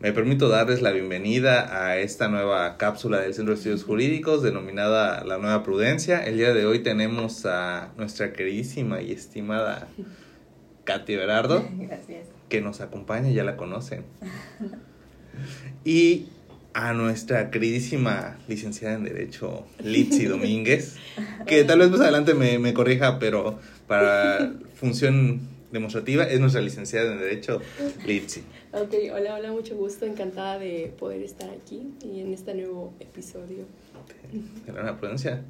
Me permito darles la bienvenida a esta nueva cápsula del Centro de Estudios Jurídicos denominada La Nueva Prudencia. El día de hoy tenemos a nuestra queridísima y estimada Katy Berardo. Gracias. Que nos acompaña, ya la conocen. Y a nuestra queridísima licenciada en Derecho, Litsi Domínguez, que tal vez más adelante me, me corrija, pero para función demostrativa es nuestra licenciada en Derecho, Litsi. Ok, hola, hola, mucho gusto, encantada de poder estar aquí y en este nuevo episodio. Gran prudencia.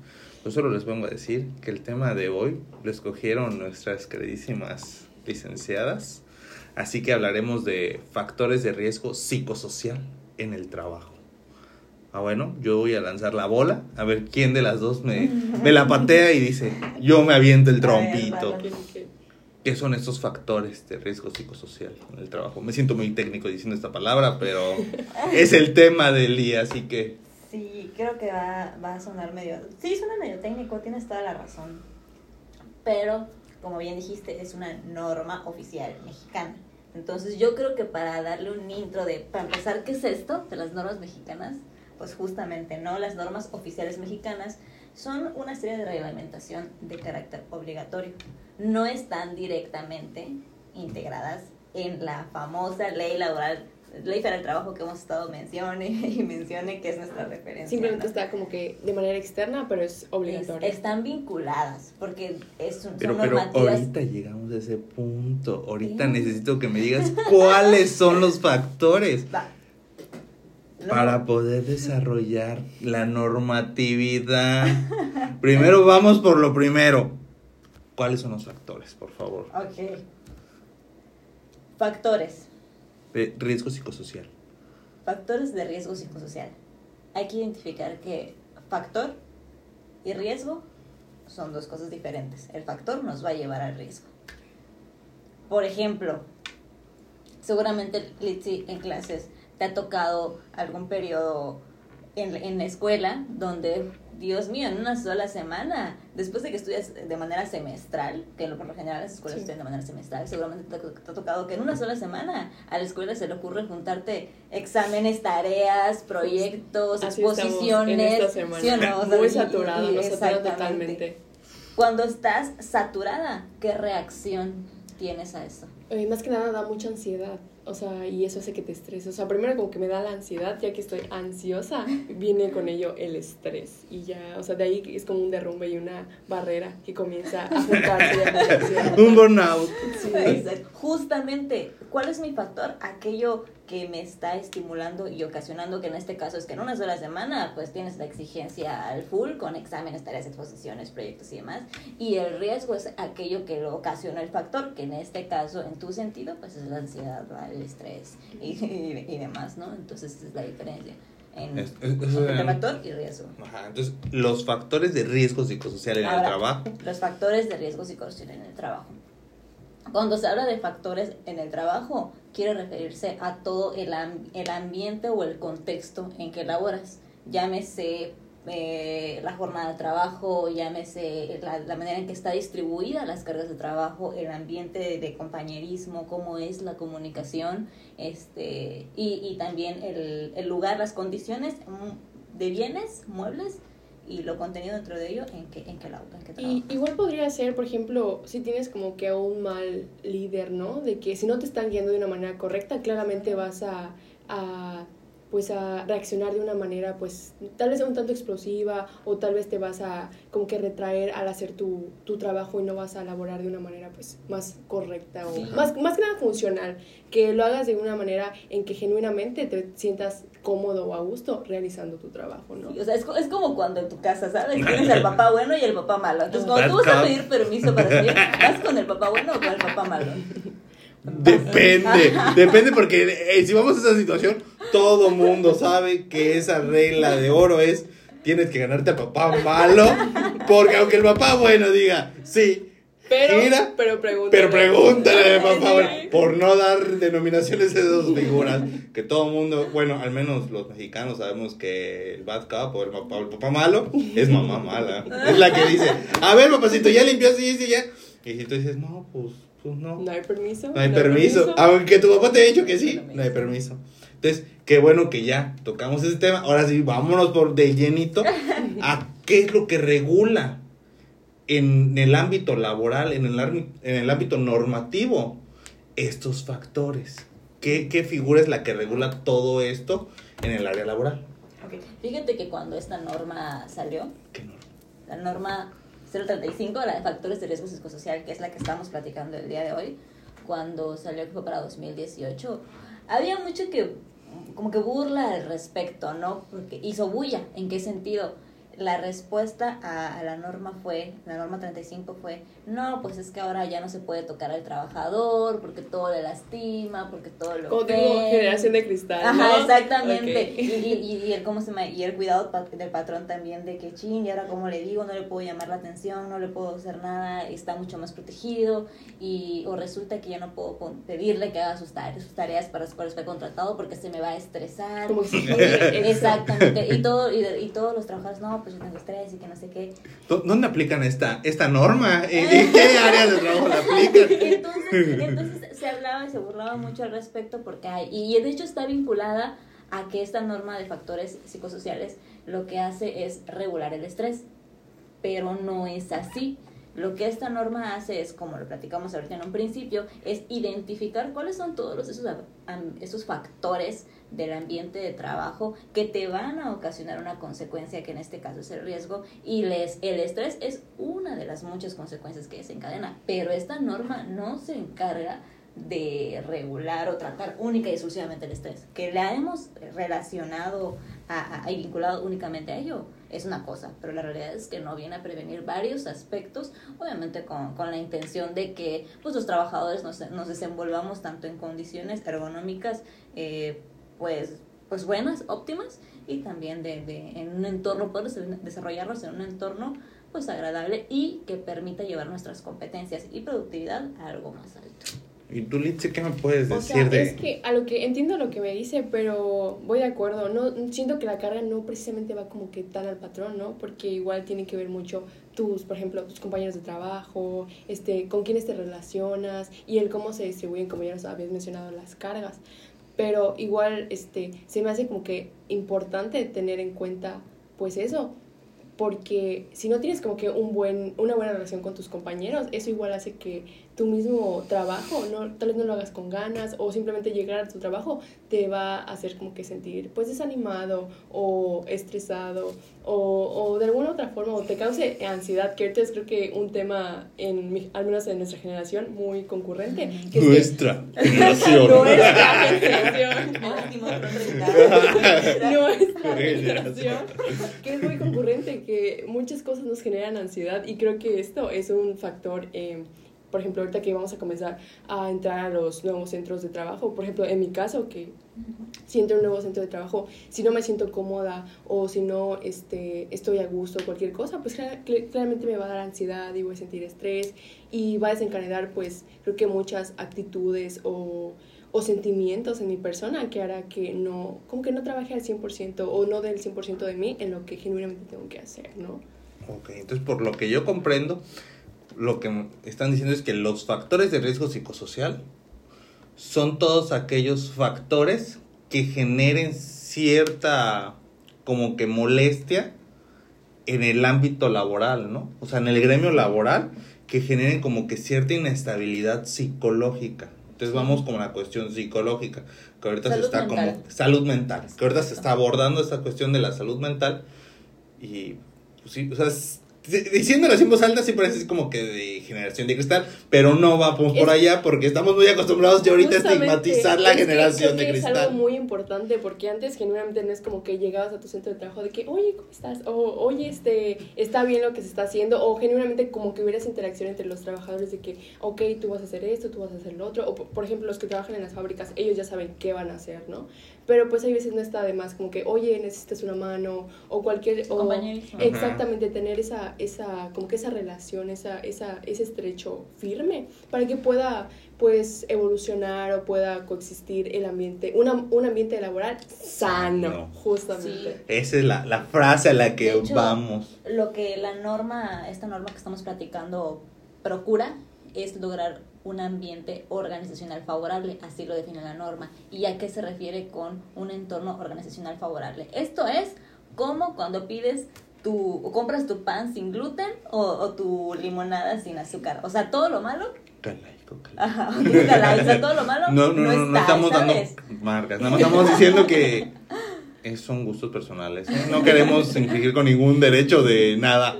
Yo solo les vengo a decir que el tema de hoy lo escogieron nuestras queridísimas licenciadas, así que hablaremos de factores de riesgo psicosocial en el trabajo. Ah, bueno, yo voy a lanzar la bola, a ver quién de las dos me, me la patea y dice, yo me aviento el trompito. ¿Qué son estos factores de riesgo psicosocial en el trabajo? Me siento muy técnico diciendo esta palabra, pero es el tema del día, así que Sí, creo que va, va a sonar medio... Sí, suena medio técnico, tienes toda la razón. Pero, como bien dijiste, es una norma oficial mexicana. Entonces yo creo que para darle un intro de, para empezar, ¿qué es esto de las normas mexicanas? Pues justamente, ¿no? Las normas oficiales mexicanas son una serie de reglamentación de carácter obligatorio. No están directamente integradas en la famosa ley laboral, ley para el trabajo que hemos estado mencione y mencione que es nuestra referencia. Simplemente ¿no? está como que de manera externa, pero es Es- obligatorio. están vinculadas porque es un, Pero, pero normativas. ahorita llegamos a ese punto. Ahorita Sí. necesito que me digas cuáles son los factores Va. No, para poder desarrollar la normatividad. Primero vamos por lo primero. ¿Cuáles son los factores, por favor? Ok. Factores. De riesgo psicosocial. Factores de riesgo psicosocial. Hay que identificar que factor y riesgo son dos cosas diferentes. El factor nos va a llevar al riesgo. Por ejemplo, seguramente Litsi en clases te ha tocado algún periodo en, en la escuela donde, Dios mío, en una sola semana, después de que estudias de manera semestral, que por lo general las escuelas Sí. estudian de manera semestral, seguramente te, ha- te ha tocado que en una sola semana a la escuela se le ocurre juntarte exámenes, tareas, proyectos, Así exposiciones. en esta semana. ¿sí o no? O sea, Muy y- nos satura totalmente. Cuando estás saturada, ¿qué reacción tienes a eso? Eh, más que nada da mucha ansiedad, o sea, y eso hace que te estreses. O sea, primero como que me da la ansiedad, ya que estoy ansiosa, viene con ello el estrés. Y ya, o sea, de ahí es como un derrumbe y una barrera que comienza a juntarse. a. Un burnout. Sí. Justamente, ¿cuál es mi factor? Aquello que me está estimulando y ocasionando, que en este caso es que en una sola semana, pues tienes la exigencia al full con exámenes, tareas, exposiciones, proyectos y demás. Y el riesgo es aquello que lo ocasiona el factor, que en este caso, en tu sentido, pues es la ansiedad, el estrés y, y- y demás, ¿no? Entonces, esa es la diferencia en, Es- es- es- entre factor y riesgo. Ajá, entonces, los factores de riesgo psicosocial en el trabajo. Los factores de riesgo psicosocial en el trabajo. Cuando se habla de factores en el trabajo, quiere referirse a todo el, el ambiente o el contexto en que laboras. Llámese eh, la jornada de trabajo, llámese la, la manera en que está distribuida las cargas de trabajo, el ambiente de, de compañerismo, cómo es la comunicación, este, y, y también el, el lugar, las condiciones mm, de bienes, muebles y lo contenido dentro de ello en que, en la, en que Y trabajas. igual podría ser, por ejemplo, si tienes como que a un mal líder, ¿no? De que si no te están guiando de una manera correcta, claramente vas a, a pues a reaccionar de una manera pues tal vez un tanto explosiva o tal vez te vas a como que retraer al hacer tu, tu trabajo y no vas a elaborar de una manera pues más correcta o más, más que nada funcional, que lo hagas de una manera en que genuinamente te sientas cómodo o a gusto realizando tu trabajo, ¿no? Sí, o sea, es, es como cuando en tu casa, ¿sabes? Tienes al papá bueno y el papá malo. Entonces, cuando tú vas a pedir permiso para salir, ¿vas con el papá bueno o con el papá malo? Depende, depende porque eh, si vamos a esa situación, todo mundo sabe que esa regla de oro es tienes que ganarte al papá malo, porque aunque el papá bueno diga, sí, Pero, gira, pero pregúntale. pero pregúntale al papá bueno, por no dar denominaciones de dos figuras, que todo mundo, bueno, al menos los mexicanos sabemos que el bad cop o el papá, el papá malo es mamá mala, es la que dice, a ver papacito, ya limpió, sí, sí, ya, y si tú dices, no, pues, pues no. No hay permiso. No hay permiso. Aunque tu papá te haya dicho que sí, No hay permiso. Entonces, qué bueno que ya tocamos ese tema. Ahora sí, vámonos por de llenito a qué es lo que regula en el ámbito laboral, en el, en el ámbito normativo, estos factores. ¿Qué, ¿Qué figura es la que regula todo esto en el área laboral? Okay. Fíjate que cuando esta norma salió, ¿Qué norma? la norma 035, la de factores de riesgo psicosocial, que es la que estamos platicando el día de hoy, cuando salió que fue para 2018, había mucho que como que burla al respecto, ¿no? Porque hizo bulla, ¿en qué sentido? La respuesta a, la norma fue, la norma 35 fue, no, pues es que ahora ya no se puede tocar al trabajador porque todo le lastima, porque todo lo... Como generación de cristal. Ajá, exactamente. Y, y, y, el, ¿cómo se y el cuidado del patrón también de que, ching, y ahora como le digo, no le puedo llamar la atención, no le puedo hacer nada, está mucho más protegido y o resulta que ya no puedo pedirle que haga sus tareas, sus tareas para las cuales fue contratado porque se me va a estresar. Como si Exactamente. Y, todo, y, y todos los trabajadores, no, pues yo tengo estrés y que no sé qué. ¿Dónde aplican esta, esta norma? ¿En qué área de trabajo la aplican? Entonces, entonces se hablaba y se burlaba mucho al respecto porque hay, y de hecho está vinculada a que esta norma de factores psicosociales lo que hace es regular el estrés, pero no es así. Lo que esta norma hace es, como lo platicamos ahorita en un principio, es identificar cuáles son todos esos, esos factores del ambiente de trabajo que te van a ocasionar una consecuencia que en este caso es el riesgo y les, el estrés es una de las muchas consecuencias que desencadena, pero esta norma no se encarga de regular o tratar única y exclusivamente el estrés, que la hemos relacionado a, y vinculado únicamente a ello, es una cosa, pero la realidad es que no viene a prevenir varios aspectos, obviamente con, con la intención de que pues, los trabajadores nos, nos desenvolvamos tanto en condiciones ergonómicas eh, pues, pues buenas, óptimas, y también de, de, en un entorno, poder desarrollarnos en un entorno pues agradable y que permita llevar nuestras competencias y productividad a algo más alto. ¿Y tú, Litsi, qué me puedes decir o sea, Es que a lo que entiendo lo que me dice, pero voy de acuerdo. No siento que la carga no precisamente va como que tan al patrón, ¿no? Porque igual tiene que ver mucho tus, por ejemplo, tus compañeros de trabajo, este, con quiénes te relacionas y el cómo se distribuyen, como ya nos habías mencionado, las cargas pero igual este se me hace como que importante tener en cuenta pues eso porque si no tienes como que un buen una buena relación con tus compañeros eso igual hace que tu mismo trabajo, no, tal vez no lo hagas con ganas o simplemente llegar a tu trabajo te va a hacer como que sentir pues desanimado o estresado o, o de alguna otra forma o te cause ansiedad, que ahorita es creo que un tema en al menos en nuestra generación muy concurrente. Que nuestra generación. nuestra generación. nuestra generación. Que es muy concurrente, que muchas cosas nos generan ansiedad y creo que esto es un factor... Eh, por ejemplo, ahorita que vamos a comenzar a entrar a los nuevos centros de trabajo, por ejemplo, en mi caso, que si entro a un nuevo centro de trabajo, si no me siento cómoda o si no este, estoy a gusto, cualquier cosa, pues claramente me va a dar ansiedad y voy a sentir estrés y va a desencadenar, pues, creo que muchas actitudes o, o sentimientos en mi persona que hará que no, como que no trabaje al 100% o no del 100% de mí en lo que genuinamente tengo que hacer, ¿no? Ok, entonces por lo que yo comprendo, lo que están diciendo es que los factores de riesgo psicosocial son todos aquellos factores que generen cierta como que molestia en el ámbito laboral, ¿no? O sea, en el gremio laboral que generen como que cierta inestabilidad psicológica. Entonces vamos con la cuestión psicológica, que ahorita se está como salud mental, que ahorita se está abordando esta cuestión de la salud mental y pues sí, o sea, diciéndolo así en voz alta sí parece como que de generación de cristal, pero no vamos por allá porque estamos muy acostumbrados ya ahorita a estigmatizar la generación de cristal. Es algo muy importante porque antes genuinamente no es como que llegabas a tu centro de trabajo de que, oye, ¿cómo estás? O, oye, este, está bien lo que se está haciendo, o genuinamente como que hubieras interacción entre los trabajadores de que, ok, tú vas a hacer esto, tú vas a hacer lo otro, o por ejemplo, los que trabajan en las fábricas, ellos ya saben qué van a hacer, ¿no? Pero pues hay veces no está de más como que, oye, necesitas una mano o cualquier... O, exactamente, tener esa, esa, como que esa relación, esa, esa, ese estrecho firme para que pueda pues evolucionar o pueda coexistir el ambiente, una, un ambiente laboral sano, justamente. Esa es la, la, frase a la que vamos. Lo que la norma, esta norma que estamos platicando, procura es lograr un ambiente organizacional favorable, así lo define la norma. ¿Y a qué se refiere con un entorno organizacional favorable? Esto es como cuando pides tu, o compras tu pan sin gluten o, o tu limonada sin azúcar. O sea, todo lo malo Ajá, o sea, todo lo malo no, no, no, no, no estamos dando marcas, nada más estamos diciendo que son gustos personales. No queremos infringir con ningún derecho de nada.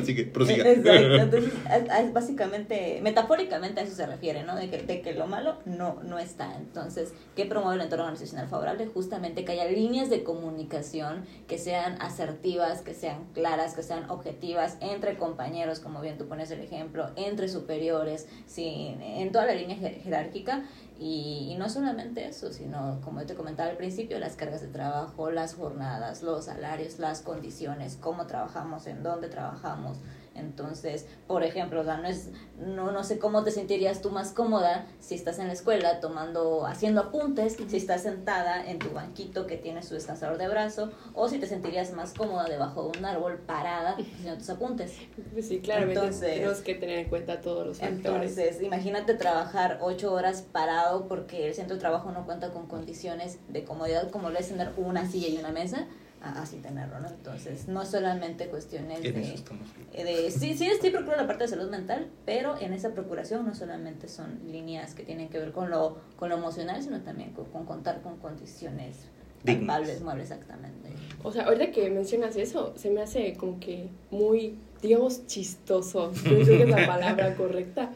Así que prosiga. Exacto. Entonces, es básicamente, metafóricamente a eso se refiere, ¿no? De que, de que lo malo no, no está. Entonces, ¿qué promueve el entorno organizacional favorable? Justamente que haya líneas de comunicación que sean asertivas, que sean claras, que sean objetivas entre compañeros, como bien tú pones el ejemplo, entre superiores, sí, en toda la línea jerárquica y, no solamente eso, sino, como te comentaba al principio, las cargas de trabajo, las jornadas, los salarios, las condiciones, cómo trabajamos, en dónde trabajamos, entonces, por ejemplo, no, es, no, no sé cómo te sentirías tú más cómoda si estás en la escuela tomando, haciendo apuntes, si estás sentada en tu banquito que tiene su descansador de brazo, o si te sentirías más cómoda debajo de un árbol parada haciendo tus apuntes. Pues sí, claramente entonces, tenemos que tener en cuenta todos los factores. Entonces, imagínate trabajar ocho horas parado porque el centro de trabajo no cuenta con condiciones de comodidad como lo es tener una silla y una mesa así tenerlo, ¿no? Entonces, no solamente cuestiones de, eh, de, Sí, sí, sí procuro la parte de salud mental, pero en esa procuración no solamente son líneas que tienen que ver con lo, con lo emocional, sino también con, contar con condiciones palpables, muebles, exactamente. O sea, ahorita que mencionas eso, se me hace como que muy, digamos, chistoso, creo que es la palabra correcta,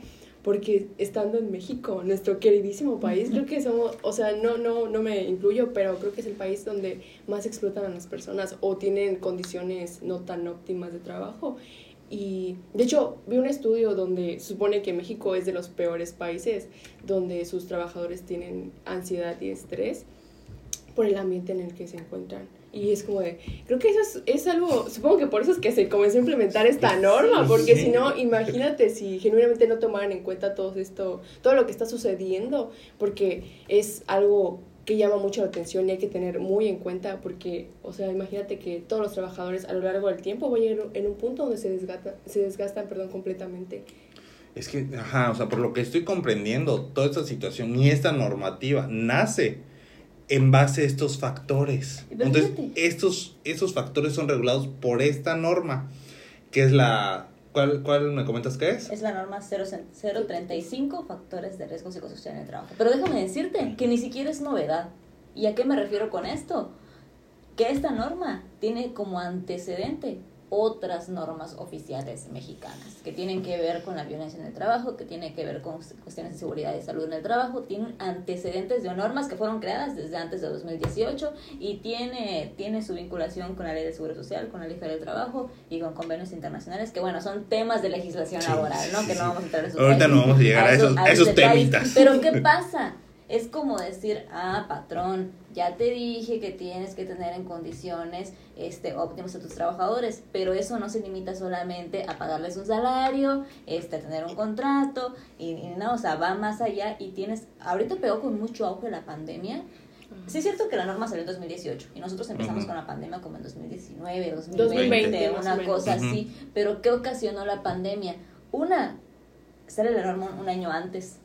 porque estando en México, nuestro queridísimo país, creo que somos, o sea, no, no, no me incluyo, pero creo que es el país donde más explotan a las personas o tienen condiciones no tan óptimas de trabajo. Y de hecho, vi un estudio donde supone que México es de los peores países donde sus trabajadores tienen ansiedad y estrés por el ambiente en el que se encuentran. Y es como de, creo que eso es, es, algo, supongo que por eso es que se comenzó a implementar esta norma, porque si no, imagínate si genuinamente no tomaran en cuenta todo esto, todo lo que está sucediendo, porque es algo que llama mucho la atención y hay que tener muy en cuenta, porque, o sea, imagínate que todos los trabajadores a lo largo del tiempo van a llegar en un punto donde se desgastan, se desgastan perdón, completamente. Es que, ajá, o sea, por lo que estoy comprendiendo, toda esta situación y esta normativa nace en base a estos factores. Entonces, estos, estos factores son regulados por esta norma, que es la... ¿Cuál, cuál me comentas que es? Es la norma 035, factores de riesgo psicosocial en el trabajo. Pero déjame decirte que ni siquiera es novedad. ¿Y a qué me refiero con esto? Que esta norma tiene como antecedente otras normas oficiales mexicanas que tienen que ver con la violencia en el trabajo, que tienen que ver con cuestiones de seguridad y salud en el trabajo, tienen antecedentes de normas que fueron creadas desde antes de 2018 y tiene, tiene su vinculación con la ley de seguro social, con la ley del trabajo y con convenios internacionales que bueno, son temas de legislación laboral, ¿no? Que no vamos a entrar en Ahorita no vamos a llegar a, esos, a esos temitas. Pero ¿qué pasa? Es como decir, ah, patrón, ya te dije que tienes que tener en condiciones este, óptimas a tus trabajadores, pero eso no se limita solamente a pagarles un salario, este, a tener un contrato, y, no, o sea, va más allá y tienes, ahorita pegó con mucho auge la pandemia, Sí es cierto que la norma salió en 2018 y nosotros empezamos con la pandemia como en 2019, 2020, una cosa así, pero ¿qué ocasionó la pandemia? Una, sale la norma un año antes,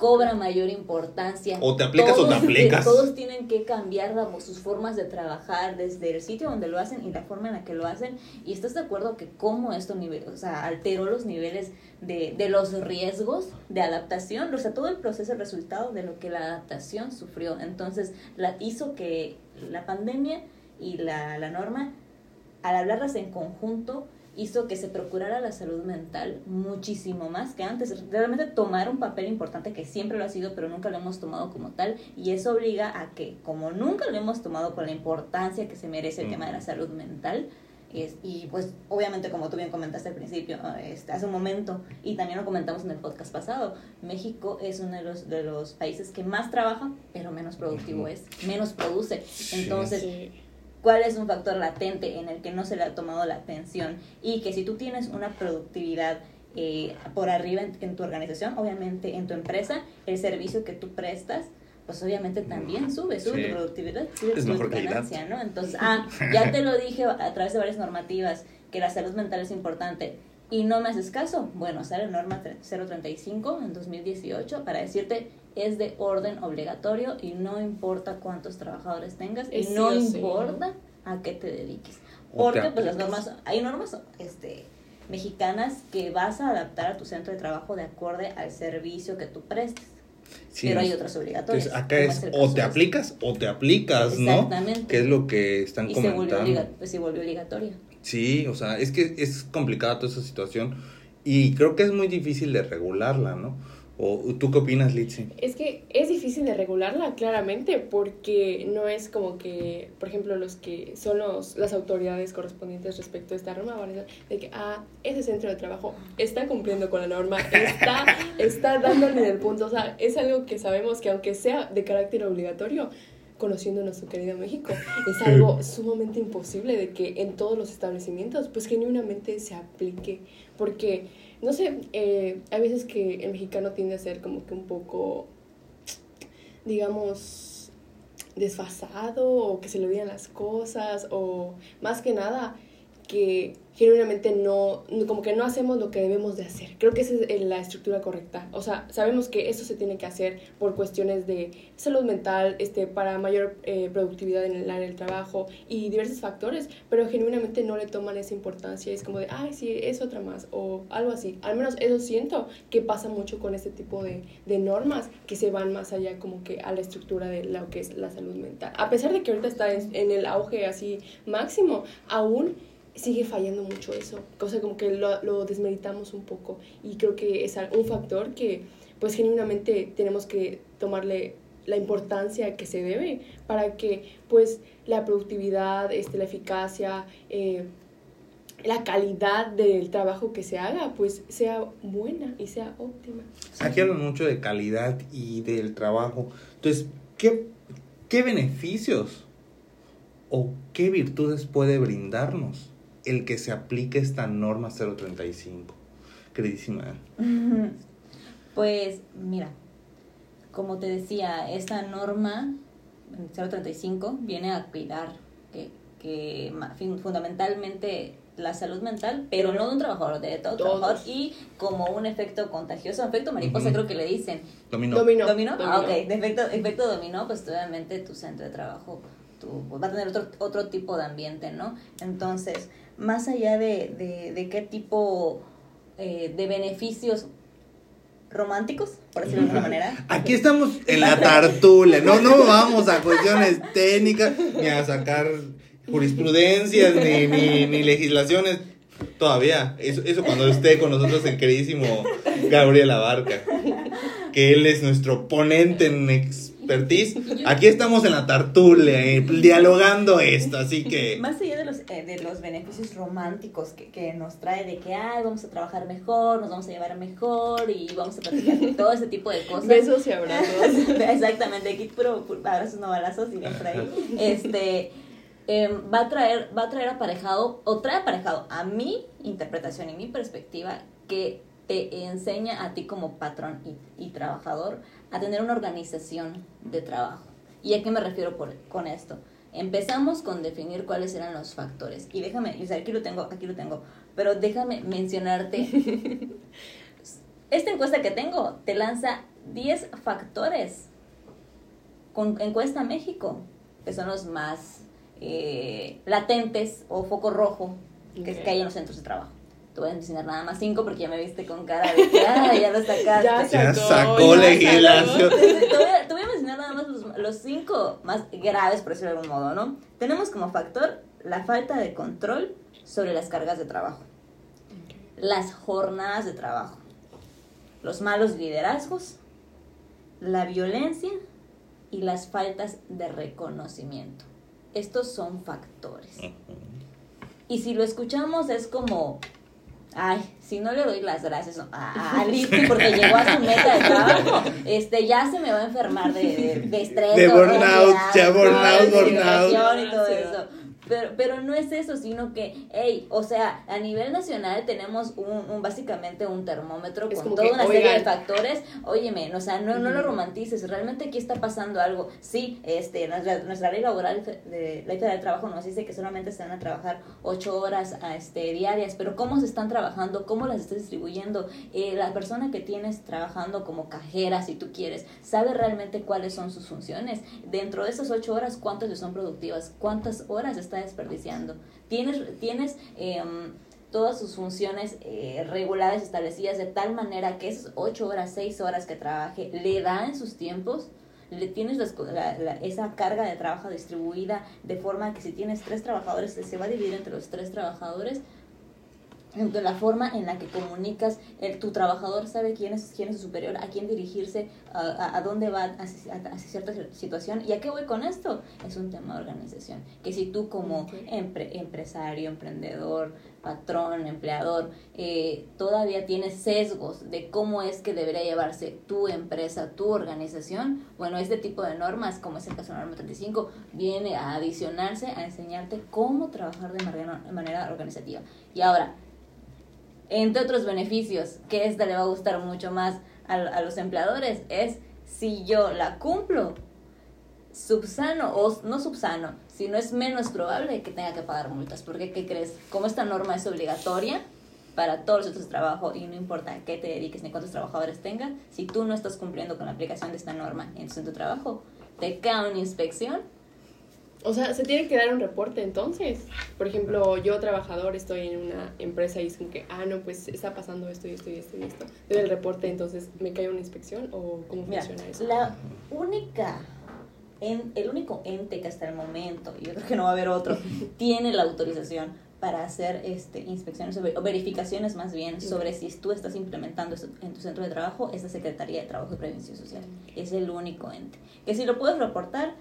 cobra mayor importancia. O te aplicas o te aplicas. Todos tienen que cambiar sus formas de trabajar desde el sitio donde lo hacen y la forma en la que lo hacen. Y estás de acuerdo que cómo esto nivel, o sea, alteró los niveles de, de los riesgos de adaptación, o sea, todo el proceso, el resultado de lo que la adaptación sufrió. Entonces, la hizo que la pandemia y la, la norma, al hablarlas en conjunto, hizo que se procurara la salud mental muchísimo más que antes. Realmente tomar un papel importante que siempre lo ha sido, pero nunca lo hemos tomado como tal. Y eso obliga a que, como nunca lo hemos tomado con la importancia que se merece el tema de la salud mental, es, y pues obviamente como tú bien comentaste al principio, este, hace un momento, y también lo comentamos en el podcast pasado, México es uno de los, de los países que más trabaja, pero menos productivo es, menos produce. Entonces cuál es un factor latente en el que no se le ha tomado la atención y que si tú tienes una productividad eh, por arriba en, tu organización, obviamente en tu empresa, el servicio que tú prestas, pues obviamente también sube, sube tu productividad, sube, es tu ganancia, ¿no? Entonces, ah, ya te lo dije a través de varias normativas que la salud mental es importante, y no me haces caso. Bueno, sale norma 035 en 2018 para decirte es de orden obligatorio y no importa cuántos trabajadores tengas y Es sí no o sí, importa a qué te dediques. Porque pues las normas, hay normas este, mexicanas que vas a adaptar a tu centro de trabajo de acorde al servicio que tú prestes. Sí, pero hay otras obligatorias. Entonces, acá es o te aplicas o te aplicas, ¿no? Exactamente. Que es lo que están Y se volvió, comentando. pues, se volvió obligatoria. Sí, o sea, es que es complicada toda esa situación y creo que es muy difícil de regularla, ¿no? ¿O tú qué opinas, Litsi? Es que es difícil de regularla claramente porque no es como que, por ejemplo, los que son los, las autoridades correspondientes respecto a esta norma van a decir de que, ah, ese centro de trabajo está cumpliendo con la norma, está, está dándole el punto. O sea, es algo que sabemos que aunque sea de carácter obligatorio, conociendo nuestro querido México, es algo sumamente imposible de que en todos los establecimientos, pues genuinamente se aplique. Porque, no sé, eh, hay veces que el mexicano tiende a ser como que un poco, digamos, desfasado o que se le olvidan las cosas o más que nada que genuinamente no, como que no hacemos lo que debemos de hacer. Creo que esa es eh, la estructura correcta. O sea, sabemos que eso se tiene que hacer por cuestiones de salud mental, este, para mayor eh, productividad en el trabajo y diversos factores, pero genuinamente no le toman esa importancia. Es como de, ay, sí, es otra más o algo así. Al menos eso siento que pasa mucho con este tipo de, de normas que se van más allá como que a la estructura de lo que es la salud mental. A pesar de que ahorita está en, en el auge así máximo, aún sigue fallando mucho eso, cosa como que lo, lo desmeritamos un poco y creo que es un factor que pues genuinamente tenemos que tomarle la importancia que se debe para que pues la productividad, este, la eficacia, eh, la calidad del trabajo que se haga pues sea buena y sea óptima. Aquí hablan mucho de calidad y del trabajo. Entonces, ¿qué, qué beneficios o qué virtudes puede brindarnos el que se aplique esta norma 035? Queridísima. Pues mira, como te decía, esta norma 035 viene a cuidar que, que fundamentalmente la salud mental, pero no de un trabajador, de todo Todos. trabajador y como un efecto contagioso, efecto mariposa creo que le dicen. Dominó. Dominó. ¿Dominó? Ah, Dominó. ok, de efecto, efecto dominó, pues obviamente tu centro de trabajo tu, va a tener otro, otro tipo de ambiente, ¿no? Entonces, más allá de, de, de qué tipo eh, de beneficios románticos, por decirlo de alguna manera. Aquí estamos en la tartula, no, no vamos a cuestiones técnicas, ni a sacar jurisprudencias, ni, ni, ni legislaciones. Todavía, eso, eso cuando esté con nosotros el queridísimo Gabriel Abarca, que él es nuestro ponente en expertise. Aquí estamos en la tartulia, eh, dialogando esto, así que... Más allá de los, eh, de los beneficios románticos que, que nos trae de que ay, vamos a trabajar mejor, nos vamos a llevar mejor y vamos a platicar todo ese tipo de cosas. Besos y abrazos. Exactamente, aquí puro, puro abrazos, no balazos, y por ahí. Este, em, va a traer, va a traer aparejado, o trae aparejado a mi interpretación y mi perspectiva, que te enseña a ti como patrón y, y trabajador a tener una organización de trabajo. ¿Y a qué me refiero por, con esto? Empezamos con definir cuáles eran los factores. Y déjame, o sea, aquí lo tengo, aquí lo tengo, pero déjame mencionarte esta encuesta que tengo te lanza 10 factores con encuesta México, que son los más eh, latentes o foco rojo que, que hay en los centros de trabajo. Te voy a enseñar nada más 5 porque ya me viste con cara de que ah, ya lo sacaste. Ya Ya sacó, sacó ya legislación. Te, te voy a, te voy a mencionar nada más los, los cinco más graves, por decirlo de algún modo, ¿no? Tenemos como factor la falta de control sobre las cargas de trabajo, las jornadas de trabajo, los malos liderazgos, la violencia y las faltas de reconocimiento. Estos son factores. Y si lo escuchamos es como, ay, si no le doy las gracias a, a, a Lizzy porque llegó a su meta de trabajo, este, ya se me va a enfermar de, de, de estrés. De burnout, ya ¿no? burnout, de burnout. depresión y todo Ansiedad. eso. Pero, pero no es eso, sino que, hey, o sea, a nivel nacional tenemos un, un básicamente un termómetro Es con toda que, una serie de factores. Óyeme, o sea, no, no lo romantices, realmente aquí está pasando algo. Sí, este, nuestra, nuestra ley laboral, de, ley federal del trabajo nos dice que solamente se van a trabajar ocho horas a, este, diarias, pero ¿cómo se están trabajando? ¿Cómo las estás distribuyendo? Eh, la persona que tienes trabajando como cajera, si tú quieres, sabe realmente cuáles son sus funciones. Dentro de esas ocho horas, ¿cuántas son productivas? ¿Cuántas horas está desperdiciando? Tienes, tienes em, todas sus funciones eh, reguladas, establecidas de tal manera que esas ocho horas, seis horas que trabaje, le da en sus tiempos le tienes esa carga de trabajo distribuida de forma que si tienes tres trabajadores se va a dividir entre los tres trabajadores la forma en la que comunicas, el, tu trabajador sabe quién es, quién es su superior, a quién dirigirse, a, a- a dónde va hacia, hacia cierta situación. ¿Y a qué voy con esto? Es un tema de organización. Que si tú como empre- empresario, emprendedor, patrón, empleador, eh, todavía tienes sesgos de cómo es que debería llevarse tu empresa, tu organización, bueno, este tipo de normas, como es el caso de la norma 35, viene a adicionarse a enseñarte cómo trabajar de manera, de manera organizativa. Y ahora, entre otros beneficios, que esta le va a gustar mucho más a, los empleadores, es si yo la cumplo, subsano o no subsano, sino es menos probable que tenga que pagar multas. Porque, ¿qué crees? Como esta norma es obligatoria para todos los centros de trabajo y no importa a qué te dediques ni cuántos trabajadores tengas, si tú no estás cumpliendo con la aplicación de esta norma en tu trabajo, te cae una inspección O sea, se tiene que dar un reporte entonces. Por ejemplo, yo trabajador estoy en una empresa y es como que, ah, no, pues está pasando esto y esto y esto y esto. Doy el reporte, entonces, ¿me cae una inspección o cómo Mira, funciona eso? la única, en, el único ente que hasta el momento, y yo creo que no va a haber otro, tiene la autorización para hacer este, inspecciones o verificaciones más bien sobre si tú estás implementando esto en tu centro de trabajo, es la Secretaría de Trabajo y Prevención Social. Es el único ente. Que si lo puedes reportar,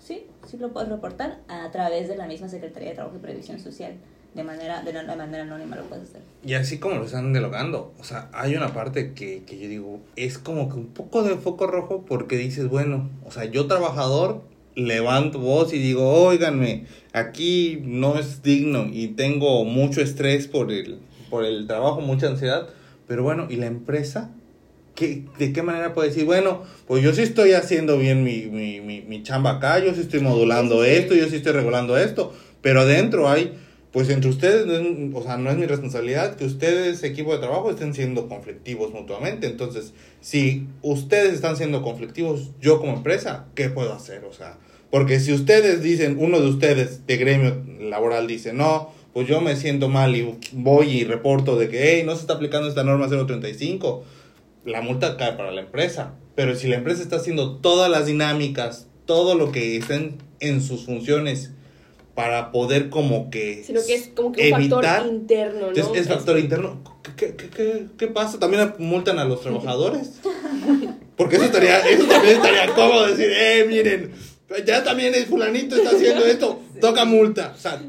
sí, sí lo puedes reportar a través de la misma Secretaría de Trabajo y Previsión Social. De manera, de, de manera anónima lo puedes hacer. Y así como lo están dialogando, o sea, hay una parte que, que yo digo, es como que un poco de foco rojo porque dices, bueno, o sea, yo trabajador levanto voz y digo, óiganme, aquí no es digno y tengo mucho estrés por el, por el trabajo, mucha ansiedad, pero bueno, ¿y la empresa? ¿Qué, ¿De qué manera puede decir, bueno, pues yo sí estoy haciendo bien mi, mi, mi, mi chamba acá, yo sí estoy modulando Sí, sí, sí. esto, yo sí estoy regulando esto, pero adentro hay pues entre ustedes, no es- o sea, no es mi responsabilidad que ustedes, equipo de trabajo, estén siendo conflictivos mutuamente. Entonces, si ustedes están siendo conflictivos, yo como empresa, ¿qué puedo hacer? O sea, porque si ustedes dicen, uno de ustedes de gremio laboral dice, no, pues yo me siento mal y voy y reporto de que, hey, no se está aplicando esta norma 035, la multa cae para la empresa. Pero si la empresa está haciendo todas las dinámicas, todo lo que estén en sus funciones para poder como que Sino que es como que un evitar factor interno, ¿no? es, es factor interno. ¿Qué, qué, qué, qué pasa? ¿También multan a los trabajadores? Porque eso estaría, eso también estaría cómodo decir, eh, miren, ya también el fulanito está haciendo esto, toca multa. O sea,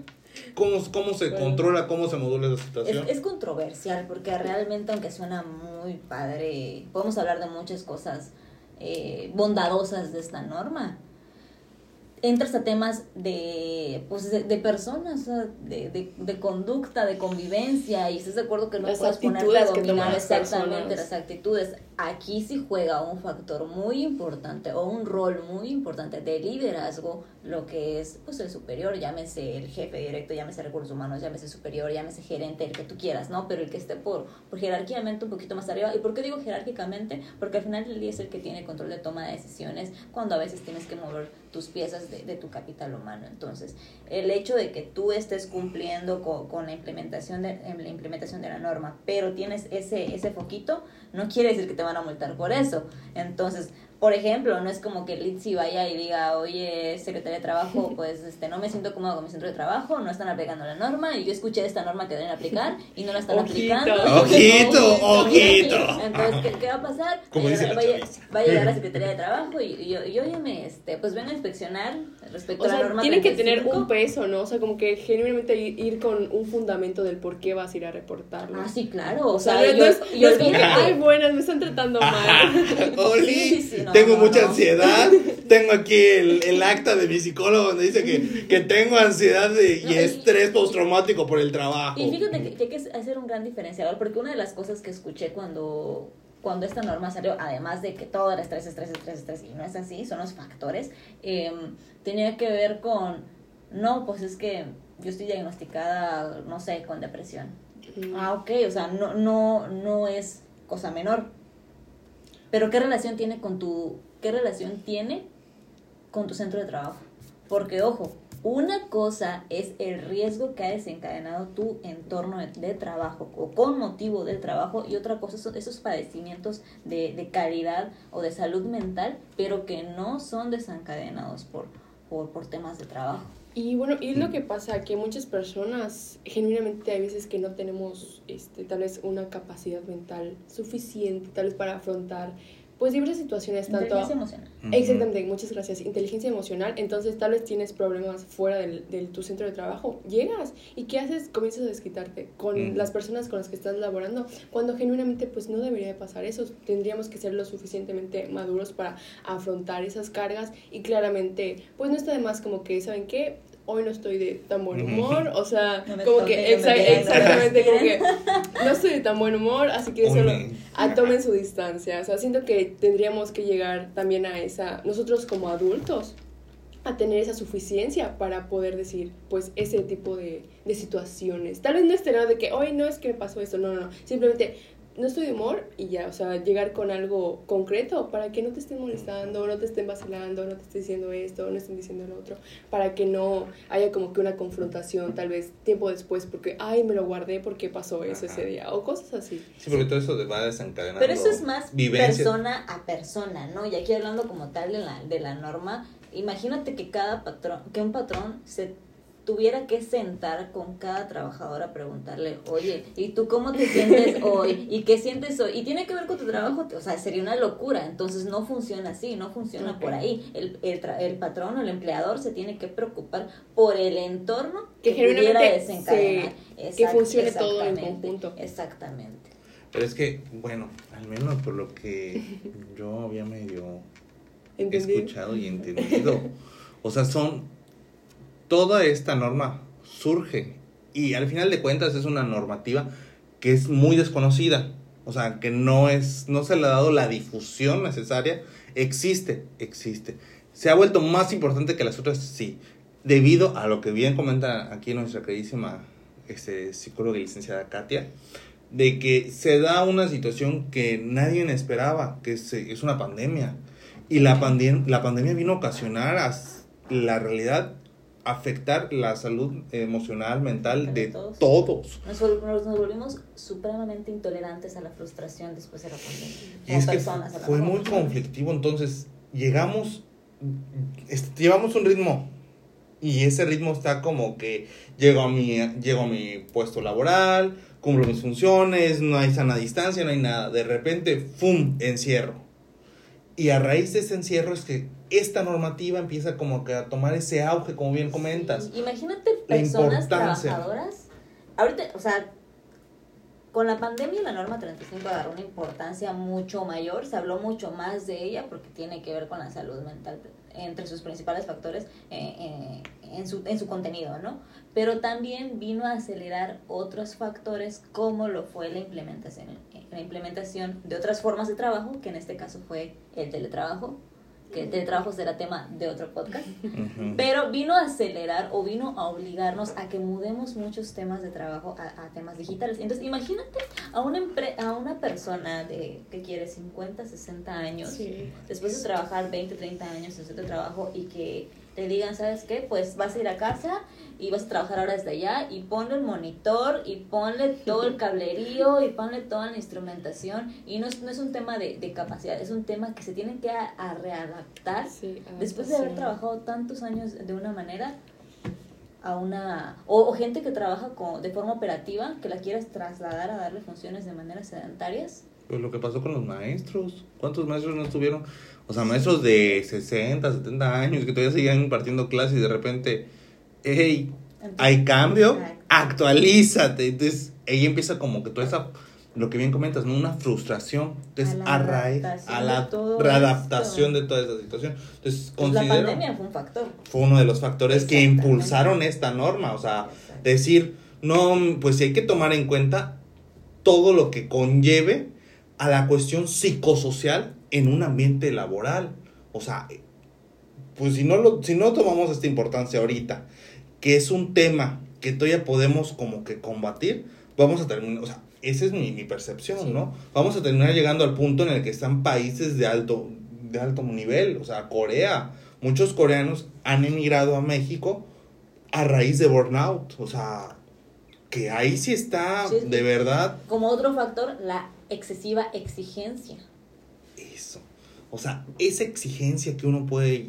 ¿cómo, cómo se Bueno. controla, cómo se modula la Es, situación? es controversial porque realmente, aunque suena muy padre, podemos hablar de muchas cosas eh, bondadosas de esta norma. Entras a temas de, pues, de, de personas, de, de, de conducta, de convivencia, y estás de acuerdo que no Las puedes ponerte a dominar exactamente personas. las actitudes. Aquí sí juega un factor muy importante o un rol muy importante de liderazgo, lo que es pues el superior, llámese el jefe directo, llámese recursos humanos, llámese superior, llámese gerente, el que tú quieras, ¿no? Pero el que esté por, por jerarquicamente un poquito más arriba. ¿Y por qué digo jerárquicamente? Porque al final del día es el que tiene control de toma de decisiones cuando a veces tienes que mover tus piezas de, de tu capital humano. Entonces, el hecho de que tú estés cumpliendo con, con la implementación de la implementación de la norma, pero tienes ese ese foquito, no quiere decir que te van a multar por eso. Entonces, por ejemplo, no es como que el ITSI vaya y diga, oye, secretaria de trabajo, pues este no me siento cómodo con mi centro de trabajo, no están aplicando la norma, y yo escuché esta norma que deben aplicar y no la están Ojito. aplicando. Ojito, ojito. Entonces, ¿qué, qué va a pasar? Como Eh, dice la va, a- llegar la Secretaría de Trabajo y, y, yo- y óyeme, este, pues ven a inspeccionar respecto O a la sea, norma tiene que tener 35. un peso, ¿no? O sea, como que genuinamente ir con un fundamento del por qué vas a ir a reportarlo. Ah, sí, claro. O O sea, no, yo, es, yo no es como que, olvídate. ay, buenas, me están tratando mal. Oli. Sí, sí, sí, no, tengo no, mucha no. ansiedad, tengo aquí el, el acta de mi psicólogo donde dice que, que tengo ansiedad de- y estrés postraumático por el trabajo. Y fíjate que, que hay que hacer un gran diferenciador, porque una de las cosas que escuché cuando, cuando esta norma salió, además de que todo era estrés, estrés, estrés, estrés, y no es así, son los factores, eh, tenía que ver con, no, pues es que yo estoy diagnosticada, no sé, con depresión. Mm. Ah, ok, o sea, no, no, no es cosa menor. Pero ¿qué relación tiene con tu, qué relación tiene con tu centro de trabajo? Porque, ojo, una cosa es el riesgo que ha desencadenado tu entorno de, trabajo o con motivo del trabajo y otra cosa son esos padecimientos de, de calidad o de salud mental, pero que no son desencadenados por, por, por temas de trabajo. Y bueno, y es lo que pasa, que muchas personas, genuinamente hay veces que no tenemos este, tal vez una capacidad mental suficiente, tal vez para afrontar pues diversas situaciones, tanto... Inteligencia emocional. Exactamente, muchas gracias. Inteligencia emocional, entonces tal vez tienes problemas fuera del, del- tu centro de trabajo, llegas y ¿qué haces? Comienzas a desquitarte con Mm. las personas con las que estás laborando, cuando genuinamente pues no debería de pasar eso. Tendríamos que ser lo suficientemente maduros para afrontar esas cargas y claramente pues no está de más como que, ¿saben qué? Hoy no estoy de tan buen humor, o sea, No como toque, que exa- vean, no exactamente, como que no estoy de tan buen humor, así que solo a tomen su distancia. O sea, siento que tendríamos que llegar también a esa, nosotros como adultos, a tener esa suficiencia para poder decir, pues, ese tipo de, de situaciones. Tal vez no esté nada de que, hoy no es que me pasó esto, no, no, no. Simplemente, no estoy de humor y ya, o sea, llegar con algo concreto para que no te estén molestando, no te estén vacilando, no te estén diciendo esto, no estén diciendo lo otro, para que no haya como que una confrontación tal vez tiempo después porque, ay, me lo guardé porque pasó eso Ajá. ese día, o cosas así. Sí, porque todo eso va desencadenando. Pero eso es más vivencias. persona a persona, ¿no? Y aquí hablando como tal de la, de la norma, imagínate que cada patrón, que un patrón se tuviera que sentar con cada trabajador a preguntarle, oye, ¿y tú cómo te sientes hoy? ¿Y qué sientes hoy? Y tiene que ver con tu trabajo, o sea, sería una locura, entonces no funciona así, no funciona por ahí. El, el, tra- el patrón o el empleador se tiene que preocupar por el entorno Que pudiera genuinamente desencadenar. que Exact- funcione todo en exactamente, conjunto. Exactamente. Pero es que, bueno, al menos por lo que yo había medio escuchado y entendido. O sea, son. Toda esta norma surge y al final de cuentas es una normativa que es muy desconocida. O sea, que no es. No se le ha dado la difusión necesaria. Existe, existe. Se ha vuelto más importante que las otras, sí. Debido a lo que bien comenta aquí nuestra queridísima este, psicóloga y licenciada Katia de que se da una situación que nadie esperaba, que es, es una pandemia. Y la, pandem- la pandemia vino a ocasionar la realidad, afectar la salud emocional, mental de De todos. todos. Nos, vol- nos, nos volvimos supremamente intolerantes a la frustración después de la pandemia. Y es personas, fue muy conflictivo, entonces llegamos, llevamos un ritmo y ese ritmo está como que llego a mi, llego a mi puesto laboral, cumplo mis funciones, no hay sana distancia, no hay nada. De repente, ¡fum!, encierro. Y a raíz de ese encierro es que esta normativa empieza como que a tomar ese auge, como bien comentas. Sí, Imagínate personas trabajadoras. Ahorita, o sea, con la pandemia la norma 35 agarró una importancia mucho mayor, se habló mucho más de ella porque tiene que ver con la salud mental entre sus principales factores eh, eh, en, su, en su contenido, ¿no? Pero también vino a acelerar otros factores como lo fue la implementación, la implementación de otras formas de trabajo, que en este caso fue el teletrabajo, que el teletrabajo será tema de otro podcast. Pero vino a acelerar o vino a obligarnos a que mudemos muchos temas de trabajo a, a temas digitales. Entonces, imagínate a una, empre- a una persona de que quiere 50, 60 años, Sí. después de trabajar 20, 30 años en de trabajo y que te digan, ¿sabes qué? Pues vas a ir a casa y vas a trabajar ahora desde allá y ponle el monitor y ponle todo el cablerío y ponle toda la instrumentación. Y no es, no es un tema de, de capacidad, es un tema que se tiene que a, a readaptar Sí, después de haber trabajado tantos años de una manera a una o, o gente que trabaja con, de forma operativa que la quieras trasladar a darle funciones de manera sedentarias Pues lo que pasó con los maestros. ¿Cuántos maestros no estuvieron? O sea, maestros de 60, 70 años que todavía seguían impartiendo clases y de repente, hey, hay cambio, actualízate. Entonces, ella empieza como que toda esa lo que bien comentas, ¿no? Una frustración. Entonces, A raíz, a la readaptación de toda esta situación. Entonces, Pues la pandemia fue un factor. fue uno de los factores que impulsaron esta norma. O sea, decir, no, pues sí hay que tomar en cuenta todo lo que conlleve a la cuestión psicosocial en un ambiente laboral. O sea, pues si no, lo, si no tomamos esta importancia ahorita, que es un tema que todavía podemos como que combatir, vamos a terminar, o sea, esa es mi, mi percepción, Sí. ¿no? Vamos a terminar llegando al punto en el que están países de alto, de alto nivel, o sea, Corea. Muchos coreanos han emigrado a México a raíz de burnout, o sea, que ahí sí está Sí, de verdad Como otro factor, la excesiva exigencia. Eso. O sea, esa exigencia que uno puede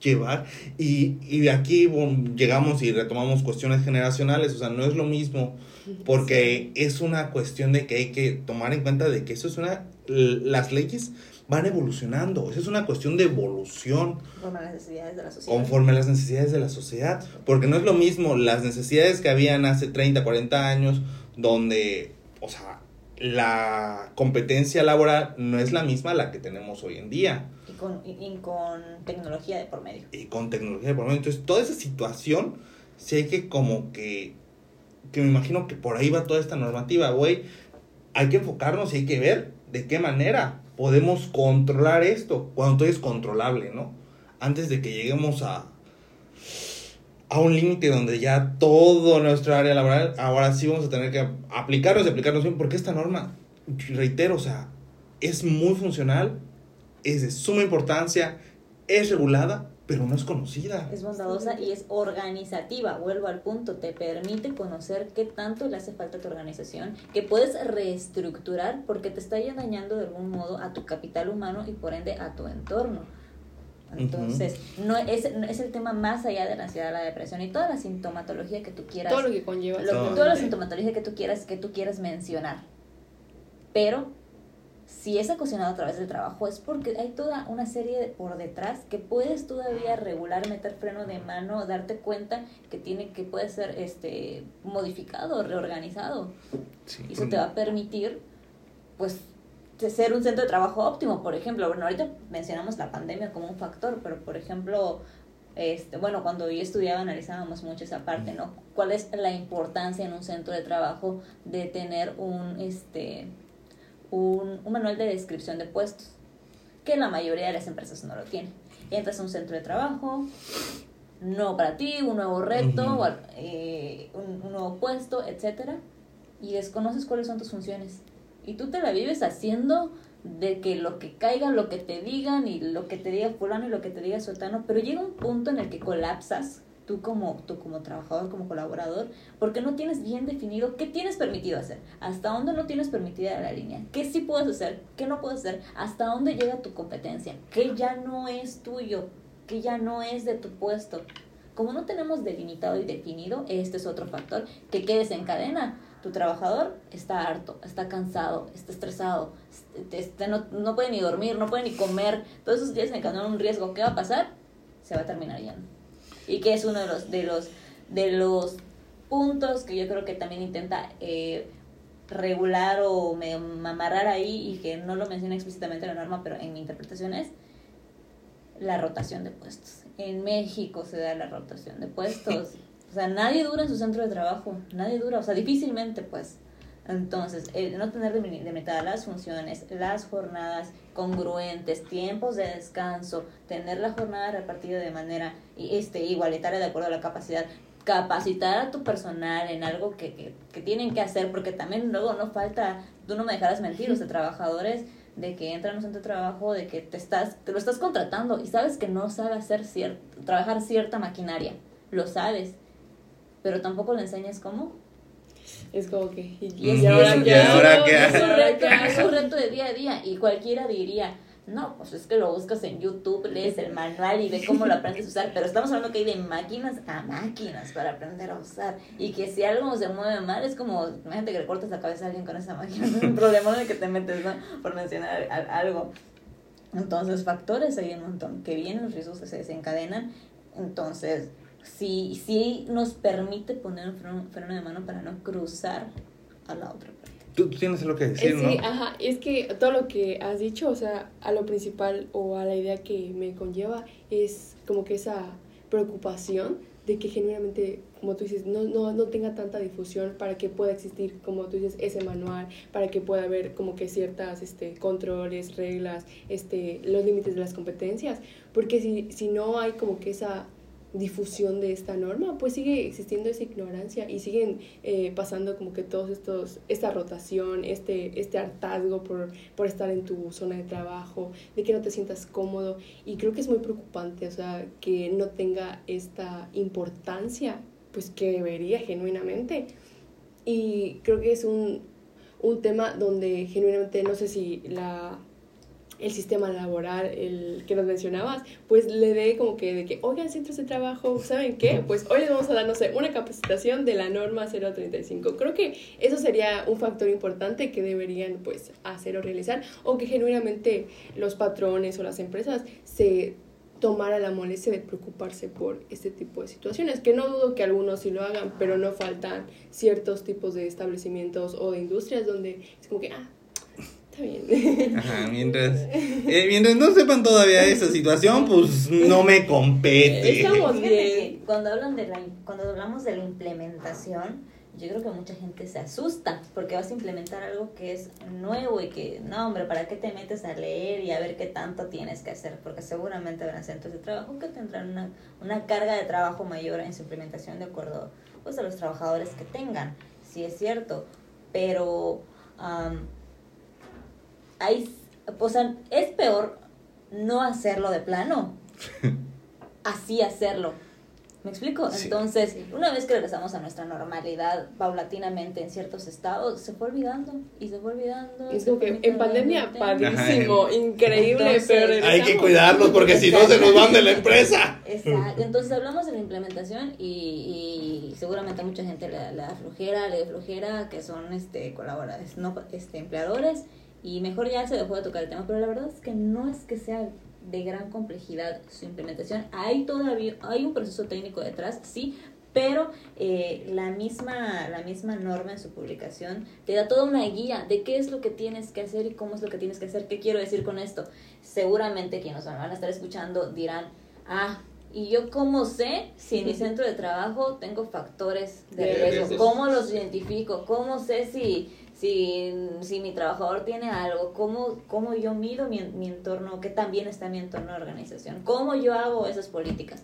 llevar y, y aquí bueno, llegamos y retomamos cuestiones generacionales, o sea, no es lo mismo porque es una cuestión de que hay que tomar en cuenta de que eso es una, las leyes van evolucionando, eso es una cuestión de evolución Conforme a las necesidades de la sociedad. conforme a las necesidades de la sociedad, porque no es lo mismo las necesidades que habían hace 30, 40 años, donde, o sea, la competencia laboral no es la misma a la que tenemos hoy en día Y con, y, y con tecnología de por medio. y con tecnología de por medio. Entonces, toda esa situación, sí hay que como que, que me imagino que por ahí va toda esta normativa, güey. Hay que enfocarnos y hay que ver de qué manera podemos controlar esto, cuando todo es controlable, ¿no? Antes de que lleguemos a, a un límite donde ya todo nuestro área laboral, ahora sí vamos a tener que aplicarnos y aplicarnos bien, porque esta norma, reitero, o sea, es muy funcional, es de suma importancia, es regulada, pero no es conocida. Es bondadosa y es organizativa. Vuelvo al punto. Te permite conocer qué tanto le hace falta a tu organización, que puedes reestructurar porque te está ya dañando de algún modo a tu capital humano y por ende a tu entorno. Entonces, no es, no es el tema más allá de la ansiedad, la depresión y toda la sintomatología que tú quieras. Todo lo que conlleva. lo- Todo. toda la sintomatología que tú quieras que tú quieras mencionar pero si es ocasionado a través del trabajo es porque hay toda una serie de- por detrás que puedes todavía regular meter freno de mano darte cuenta que tiene que puede ser este modificado reorganizado Sí. y eso te va a permitir pues ser un centro de trabajo óptimo por ejemplo bueno ahorita mencionamos la pandemia como un factor pero por ejemplo este, bueno, cuando yo estudiaba analizábamos mucho esa parte, ¿no? ¿Cuál es la importancia en un centro de trabajo de tener un, este, un, un manual de descripción de puestos? Que la mayoría de las empresas no lo tienen. Entras a un centro de trabajo, nuevo para ti, un nuevo reto, o eh, un, un nuevo puesto, etcétera, y desconoces cuáles son tus funciones. Y tú te la vives haciendo de que lo que caiga, lo que te digan y lo que te diga fulano y lo que te diga sotano, pero llega un punto en el que colapsas tú como tú como trabajador, como colaborador, porque no tienes bien definido qué tienes permitido hacer, hasta dónde no tienes permitida la línea, qué sí puedes hacer, qué no puedes hacer, hasta dónde llega tu competencia, qué ya no es tuyo, qué ya no es de tu puesto. Como no tenemos delimitado y definido, este es otro factor que qué desencadena. Tu trabajador está harto, está cansado, está estresado, este, este, no, no puede ni dormir, no puede ni comer. Todos esos días encadenan un riesgo. ¿Qué va a pasar? Se va a terminar yendo. Y que es uno de los, de los, de los puntos que yo creo que también intenta eh, regular o me, amarrar ahí y que no lo menciona explícitamente la norma, pero en mi interpretación es la rotación de puestos. En México se da la rotación de puestos. O sea, nadie dura en su centro de trabajo, nadie dura, o sea, difícilmente pues. Entonces, el no tener delimitadas las funciones, las jornadas congruentes, tiempos de descanso, tener la jornada repartida de manera este, igualitaria de acuerdo a la capacidad, capacitar a tu personal en algo que, que, que tienen que hacer, porque también luego no falta, tú no me dejarás mentir, sea, trabajadores de que entran a un centro de trabajo, de que te estás, te lo estás contratando y sabes que no sabe hacer cierto, trabajar cierta maquinaria, lo sabes, pero tampoco le enseñas cómo. Es como que. ¿Y, Y es, Mm, y es- ¿y ahora qué es un ¿Ahora reto, qué es un reto de día a día y cualquiera diría, no, pues es que lo buscas en YouTube, lees el manual y ve cómo lo aprendes a usar, pero estamos hablando que hay de máquinas a máquinas para aprender a usar y que si algo se mueve mal es como, imagínate que le cortas la cabeza a alguien con esa máquina, es un problema en el que te metes, ¿no? Por mencionar al- algo. Entonces, factores hay un montón que vienen, los riesgos que se desencadenan, entonces sí, sí nos permite poner un freno, freno de mano para no cruzar a la otra parte. Tú, tú tienes algo que Eh, decir, sí, ¿no? ajá, es que todo lo que has dicho, o sea, a lo principal o a la idea que me conlleva es como que esa preocupación de que genuinamente, como tú dices, no, no, no tenga tanta difusión para que pueda existir, como tú dices, ese manual, para que pueda haber como que ciertas este, controles, reglas, este, los límites de las competencias, porque si, si no hay como que esa difusión de esta norma, pues sigue existiendo esa ignorancia y siguen eh, pasando como que todos estos, esta rotación, este, este hartazgo por, por estar en tu zona de trabajo, de que no te sientas cómodo. Y creo que es muy preocupante, o sea, que no tenga esta importancia, pues que debería genuinamente. Y creo que es un, un tema donde genuinamente no sé si la el sistema laboral, el que nos mencionabas, pues le dé como que de que, oigan, centros de trabajo, ¿saben qué? Pues hoy les vamos a dar, no sé, una capacitación de la norma 035. Creo que eso sería un factor importante que deberían, pues, hacer o realizar, o que genuinamente los patrones o las empresas se tomara la molestia de preocuparse por este tipo de situaciones, que no dudo que algunos sí lo hagan, pero no faltan ciertos tipos de establecimientos o de industrias donde es como que, ah, está bien. Ajá, mientras, eh, mientras no sepan todavía esa situación, pues no me compete. Estamos Fíjate bien. que cuando hablan de la, cuando hablamos de la implementación, yo creo que mucha gente se asusta porque vas a implementar algo que es nuevo y que, no, hombre, ¿para qué te metes a leer y a ver qué tanto tienes que hacer? Porque seguramente habrán centros de trabajo que tendrán una, una carga de trabajo mayor en su implementación de acuerdo pues, a los trabajadores que tengan, sí es cierto, pero am, hay, o sea, es peor no hacerlo de plano, así hacerlo. ¿Me explico? Sí. Entonces, una vez que regresamos a nuestra normalidad paulatinamente en ciertos estados, se fue olvidando y se fue olvidando. Es como que en pandemia, padrísimo, increíble, Entonces, pero Hay que cuidarlos porque si no se nos van de la empresa. Exacto. Entonces hablamos de la implementación y, y seguramente a mucha gente le da flojera, le da flojera, que son este colaboradores, no este empleadores, y mejor ya se dejó de tocar el tema, pero la verdad es que no es que sea de gran complejidad su implementación. Hay todavía, hay un proceso técnico detrás, sí, pero eh, la misma la misma norma en su publicación te da toda una guía de qué es lo que tienes que hacer y cómo es lo que tienes que hacer. ¿Qué quiero decir con esto? Seguramente quienes nos van a estar escuchando dirán, ah, ¿y yo cómo sé si en mi centro de trabajo tengo factores de riesgo? ¿Cómo los identifico? ¿Cómo sé si, si, si mi trabajador tiene algo? ¿Cómo, cómo yo mido mi, mi entorno? ¿Qué también está mi entorno de organización? ¿Cómo yo hago esas políticas?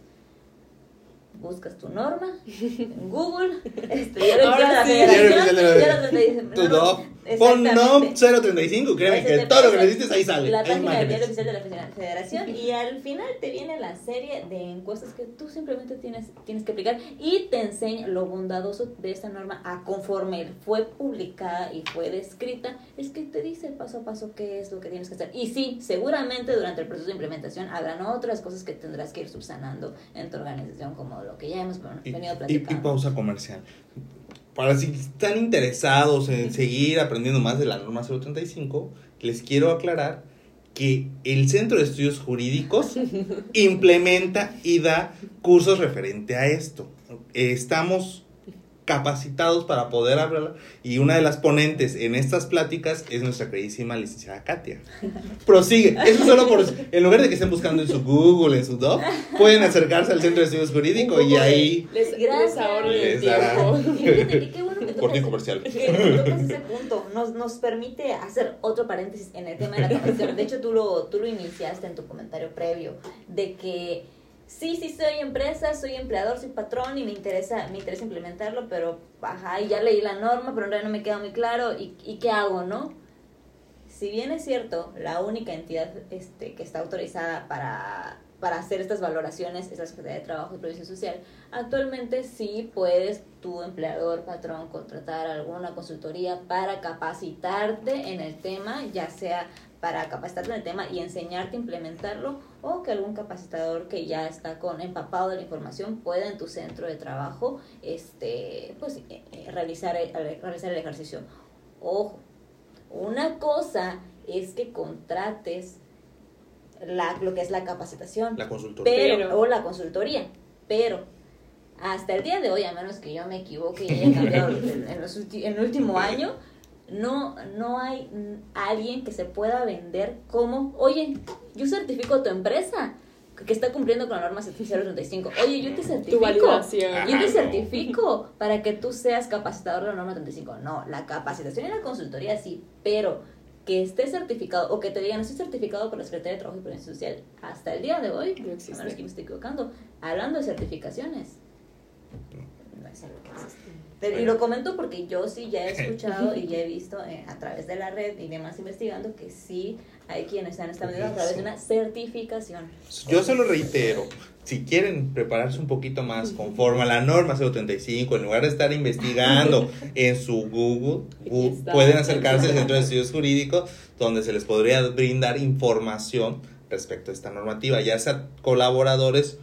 Buscas tu norma en Google, este, ya lo Ahora dice la sí. federación, Ya lo Tu no. Pon. NOM 035, créeme que todo lo que necesites ahí sale. La página del diario oficial de la Federa- Federación y al final te viene la serie de encuestas que tú simplemente tienes, tienes que aplicar y te enseña lo bondadoso de esta norma a conforme fue publicada y fue descrita, es que te dice paso a paso qué es lo que tienes que hacer. Y sí, seguramente durante el proceso de implementación habrán otras cosas que tendrás que ir subsanando en tu organización como lo que ya hemos Y, venido y- y platicando. pausa comercial. Para si están interesados en seguir aprendiendo más de la norma 035, les quiero aclarar que el Centro de Estudios Jurídicos implementa y da cursos referente a esto. Estamos capacitados para poder hablar y una de las ponentes en estas pláticas es nuestra queridísima licenciada Katia. Prosigue, eso solo por en lugar de que estén buscando en su Google, en su Doc, pueden acercarse al Centro de Estudios Jurídicos y ahí les, Gracias. les ahorro el Les dará. tiempo. Y fíjate, y qué bueno que Corte comercial. que tocas ese punto. Nos, nos permite hacer otro paréntesis en el tema de la capacitación. De hecho, tú lo, tú lo iniciaste en tu comentario previo, de que sí, sí soy empresa, soy empleador, soy patrón y me interesa, me interesa implementarlo, pero ajá, y ya leí la norma, pero en realidad no me queda muy claro. ¿Y, y qué hago, no? Si bien es cierto, la única entidad este, que está autorizada para, para hacer estas valoraciones es la Secretaría de Trabajo y Previsión Social, actualmente sí puedes tu empleador, patrón, contratar alguna consultoría para capacitarte en el tema, ya sea para capacitarte en el tema y enseñarte a implementarlo o que algún capacitador que ya está con empapado de la información pueda en tu centro de trabajo este pues eh, eh, realizar el, realizar el ejercicio. Ojo, una cosa es que contrates la, lo que es la capacitación, la consultoría. pero, Pero- o la consultoría, pero hasta el día de hoy, a menos que yo me equivoque y haya cambiado en, en los ulti- en el último año, no, no hay alguien que se pueda vender como, oye, yo certifico tu empresa que está cumpliendo con la norma 035. Oye, yo te certifico. Tu validación. Yo te certifico para que tú seas capacitador de la norma 35. No, la capacitación y la consultoría sí, pero que esté certificado o que te digan, estoy certificado por la Secretaría de Trabajo y Prevención Social hasta el día de hoy, No a menos que me esté equivocando, hablando de certificaciones. No es algo que existe. Pero- Y lo comento porque yo sí ya he escuchado y ya he visto eh, a través de la red y demás investigando que sí hay quienes están estableciendo a través de una certificación. Yo se lo reitero, si quieren prepararse un poquito más conforme a la norma 035, en lugar de estar investigando en su Google, está. pueden acercarse al Centro de Estudios Jurídicos, donde se les podría brindar información respecto a esta normativa, ya sea colaboradores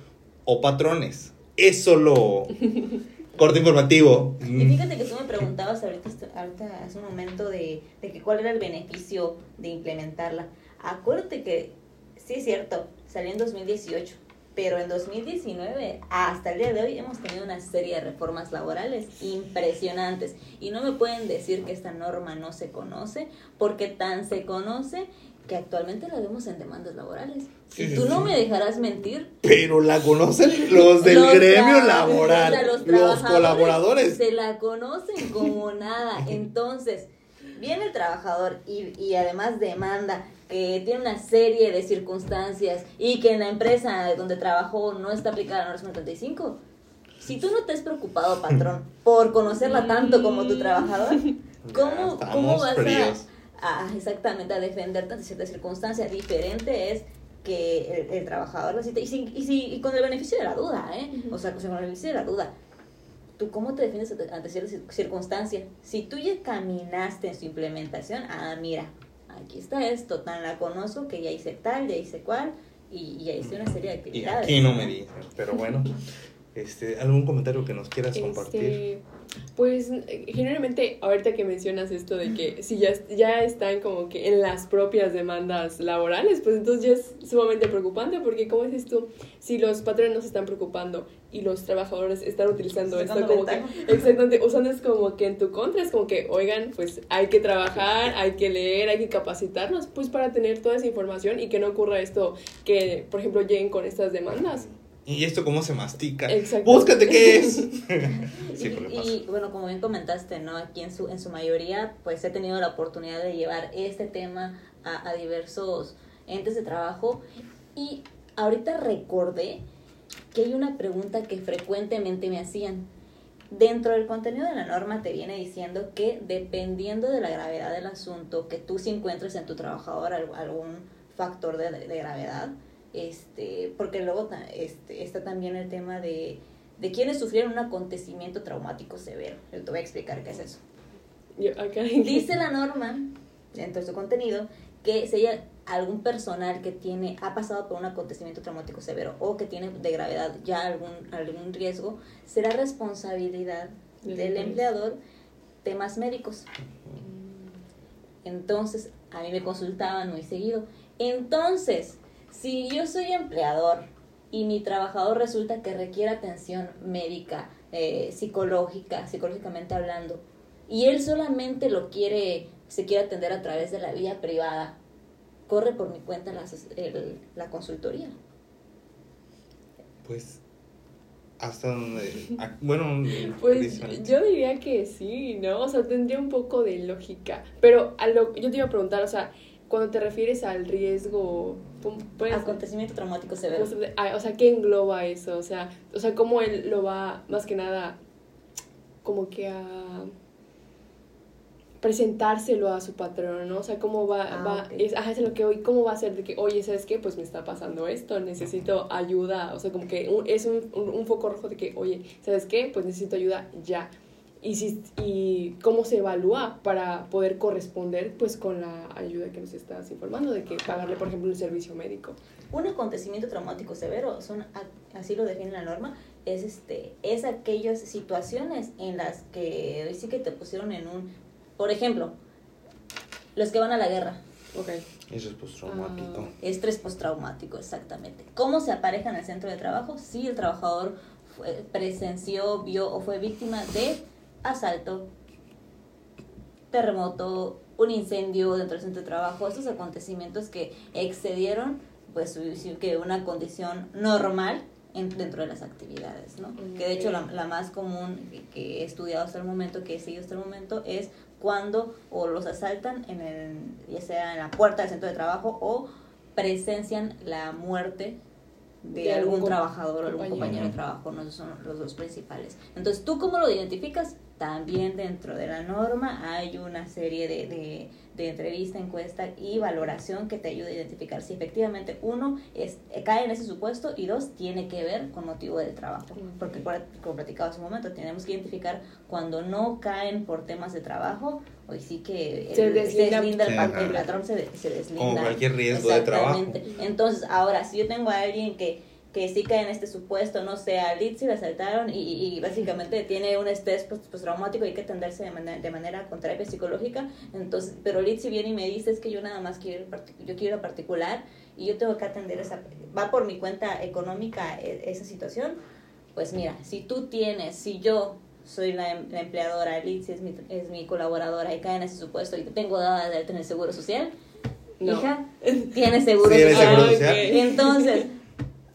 o patrones. Eso lo... Corte informativo. Y fíjate que tú me preguntabas ahorita, ahorita hace un momento de, de que cuál era el beneficio de implementarla. Acuérdate que sí es cierto, salió en 2018, pero en 2019 hasta el día de hoy hemos tenido una serie de reformas laborales impresionantes y no me pueden decir que esta norma no se conoce porque tan se conoce que actualmente la vemos en demandas laborales. Y tú no me dejarás mentir Pero la conocen los del los gremio laboral, o sea, los, colaboradores. Se la conocen como nada. Entonces, viene el trabajador y, y además demanda que tiene una serie de circunstancias y que en la empresa donde trabajó no está aplicada la norma 35. Si tú no te has preocupado, patrón, por conocerla tanto como tu trabajador, ¿cómo, cómo vas fríos. a, a exactamente a defenderte ante ciertas circunstancias? Diferente es que el, el trabajador cita y, si, y, si, y con el beneficio de la duda, ¿eh? O sea, con el beneficio de la duda. ¿Tú cómo te defiendes ante- ciertas cir- circunstancias? Si tú ya caminaste en su implementación, ah, mira, aquí está esto, tan la conozco que ya hice tal, ya hice cual, y, y ya hice una serie de Y actividades. aquí no me dicen, pero bueno. Este, ¿Algún comentario que nos quieras compartir? Este, pues eh, generalmente ahorita que mencionas esto de que si ya, ya están como que en las propias demandas laborales, pues entonces ya es sumamente preocupante porque como dices tú, si los patrones no se están preocupando y los trabajadores están utilizando esto como que, exactamente, usando es como que en tu contra, es como que, oigan, pues hay que trabajar, hay que leer, hay que capacitarnos, pues para tener toda esa información y que no ocurra esto que, por ejemplo, lleguen con estas demandas. ¿Y esto cómo se mastica? Exacto. Búscate qué es. Y, Siempre pasa. y, bueno, como bien comentaste, ¿no? Aquí en su, en su mayoría, pues he tenido la oportunidad de llevar este tema a, a diversos entes de trabajo. Y ahorita recordé que hay una pregunta que frecuentemente me hacían. Dentro del contenido de la norma te viene diciendo que dependiendo de la gravedad del asunto, que tú si encuentres en tu trabajador al- algún factor de, de gravedad, este, porque luego este, está también el tema de, de quienes sufrieron un acontecimiento traumático severo. Yo te voy a explicar qué es eso. Yo acá Dice la norma, dentro de su contenido, que si hay algún personal que tiene, ha pasado por un acontecimiento traumático severo o que tiene de gravedad ya algún, algún riesgo, será responsabilidad Del empleador temas médicos. Entonces, a mí me consultaban muy seguido. Entonces, si yo soy empleador y mi trabajador resulta que requiere atención médica, eh, psicológica, psicológicamente hablando, y él solamente lo quiere, se quiere atender a través de la vía privada, corre por mi cuenta la, el- la consultoría. Pues, hasta donde. ah, Bueno, Pues yo diría que sí, ¿no? O sea, tendría un poco de lógica. Pero a lo, yo te iba a preguntar, o sea, cuando te refieres al riesgo, ¿cómo puedes- Acontecimiento traumático severo. o sea, ¿qué engloba eso? O sea, o sea, cómo él lo va, más que nada, como que a presentárselo a su patrón, ¿no? O sea, cómo va, Ah, va es, ajá, es lo que hoy, cómo va a ser de que, oye, ¿sabes qué? Pues me está pasando esto, necesito ayuda, o sea, como que un- es un, un, un foco rojo de que, oye, ¿sabes qué? Pues necesito ayuda ya. Y, si, y cómo se evalúa para poder corresponder pues con la ayuda que nos estás informando de que pagarle por ejemplo un servicio médico Un acontecimiento traumático severo, son, a- así lo define la norma, es este, es aquellas situaciones en las que hoy sí que te pusieron en un, por ejemplo, los que van a la guerra, ok Eso es postraumático. Ah. estrés postraumático, exactamente. ¿Cómo se apareja en el centro de trabajo? Si el trabajador fue- presenció, vio o fue víctima de asalto, terremoto, un incendio dentro del centro de trabajo, estos acontecimientos que excedieron pues que una condición normal dentro de las actividades, ¿no? Que de hecho la, la más común que he estudiado hasta el momento, que he seguido hasta el momento, es cuando o los asaltan en el, ya sea en la puerta del centro de trabajo o presencian la muerte de, algún, trabajador o algún compañero de trabajo, no son los dos principales. Entonces, ¿tú cómo lo identificas? También dentro de la norma hay una serie de, de, de entrevista, encuesta y valoración que te ayuda a identificar si efectivamente uno es, cae en ese supuesto y dos tiene que ver con motivo del trabajo. Porque como platicaba hace un momento, tenemos que identificar cuando no caen por temas de trabajo, hoy sí que se, deslinda, el, patrón se, se deslinda. Como cualquier riesgo de trabajo. Entonces, ahora, si yo tengo a alguien que que sí cae en este supuesto, no sé, a Litsi le asaltaron y, y, básicamente tiene un estrés postraumático y hay que atenderse de manera, de manera con terapia psicológica, entonces, pero Litsi viene y me dice, es que yo nada más quiero, yo quiero particular y yo tengo que atender esa, va por mi cuenta económica e, esa situación, pues mira, si tú tienes, si yo soy la, em, empleadora, Litsi es mi, es mi colaboradora y cae en ese supuesto y tengo dada de tener seguro social, hija, tiene seguro social. Entonces,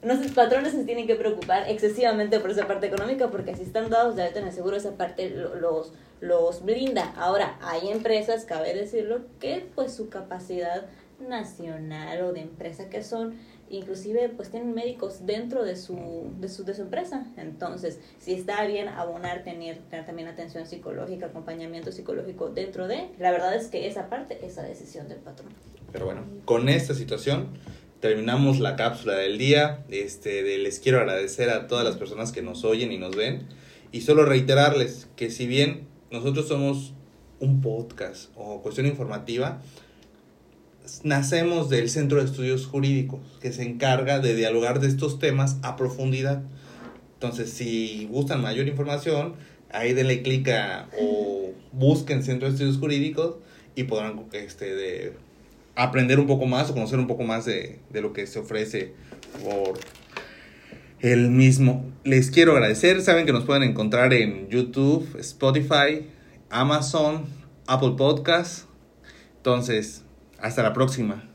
nuestros patrones se tienen que preocupar excesivamente por esa parte económica porque si están dados de alta en el seguro esa parte los, los blinda. Ahora, hay empresas, cabe decirlo, que pues su capacidad nacional o de empresa que son, inclusive pues tienen médicos dentro de su, de su, de su empresa. Entonces, si está bien abonar, tener, tener también atención psicológica, acompañamiento psicológico dentro de, la verdad es que esa parte es la decisión del patrón. Pero bueno, con esta situación terminamos la cápsula del día. Este, de, les quiero agradecer a todas las personas que nos oyen y nos ven. Y solo reiterarles que si bien nosotros somos un podcast o cuestión informativa, nacemos del Centro de Estudios Jurídicos, que se encarga de dialogar de estos temas a profundidad. Entonces, si gustan mayor información, ahí denle clic a o busquen Centro de Estudios Jurídicos y podrán este, de, aprender un poco más o conocer un poco más de, de lo que se ofrece por el mismo. Les quiero agradecer, saben que nos pueden encontrar en YouTube, Spotify, Amazon, Apple Podcast. Entonces, hasta la próxima.